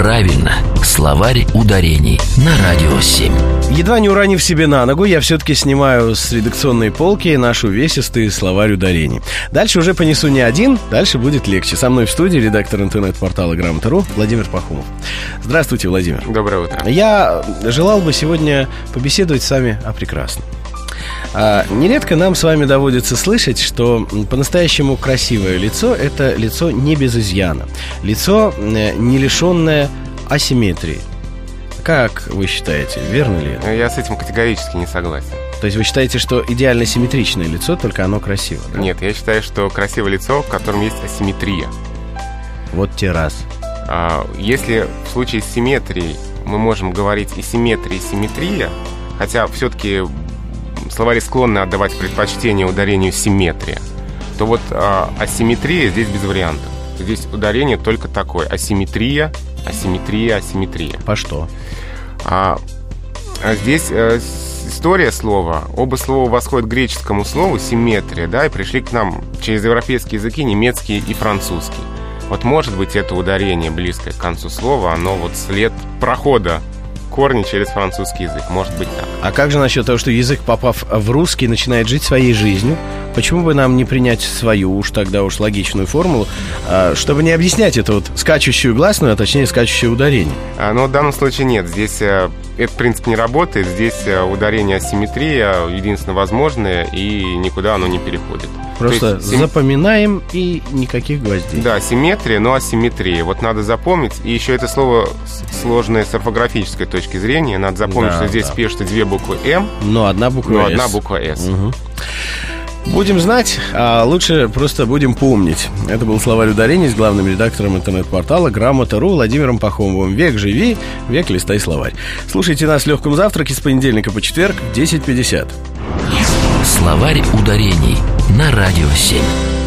Правильно, словарь ударений на Радио 7. Едва не уронив себе на ногу, я все-таки снимаю с редакционной полки наш увесистый словарь ударений. Дальше уже понесу не один, дальше будет легче. Со мной в студии редактор интернет-портала Грамота.ру Владимир Пахумов. Здравствуйте, Владимир. Доброе утро. Я желал бы сегодня побеседовать с вами о прекрасном. А, нередко нам с вами доводится слышать, что по-настоящему красивое лицо – это лицо не без изъяна. Лицо, не лишенное асимметрии. Как вы считаете, верно ли это? Я с этим категорически не согласен. То есть вы считаете, что идеально симметричное лицо, только оно красиво? Да? Нет, я считаю, что красивое лицо, в котором есть асимметрия. Вот те раз. А, если в случае с симметрией мы можем говорить и симметрия, и симметрия, хотя все-таки словари склонны отдавать предпочтение ударению симметрия, то вот а, асимметрия здесь без вариантов. Здесь ударение только такое. Асимметрия, асимметрия, асимметрия. По что? А, а здесь а, история слова. Оба слова восходят к греческому слову симметрия, да, и пришли к нам через европейские языки немецкий и французский. Вот может быть это ударение близкое к концу слова, оно вот след прохода корни через французский язык. Может быть так. А как же насчет того, что язык, попав в русский, начинает жить своей жизнью? Почему бы нам не принять свою уж тогда уж логичную формулу, а, чтобы не объяснять эту вот скачущую гласную, а точнее скачущее ударение? А, но в данном случае нет. Здесь э, этот принцип не работает. Здесь э, ударение асимметрия единственно возможное, и никуда оно не переходит. Просто есть, сим... запоминаем и никаких гвоздей. Да, симметрия, но асимметрия. Вот надо запомнить. И еще это слово сложное с орфографической точки зрения. Надо запомнить, да, что здесь да. пишется две буквы М. Но одна буква но С. одна буква С. Угу. Будем знать, а лучше просто будем помнить. Это был словарь ударений с главным редактором интернет-портала Грамота.ру Владимиром Пахомовым. Век живи, век листай словарь. Слушайте нас в легком завтраке с понедельника по четверг в 10.50. Словарь ударений на Радио 7.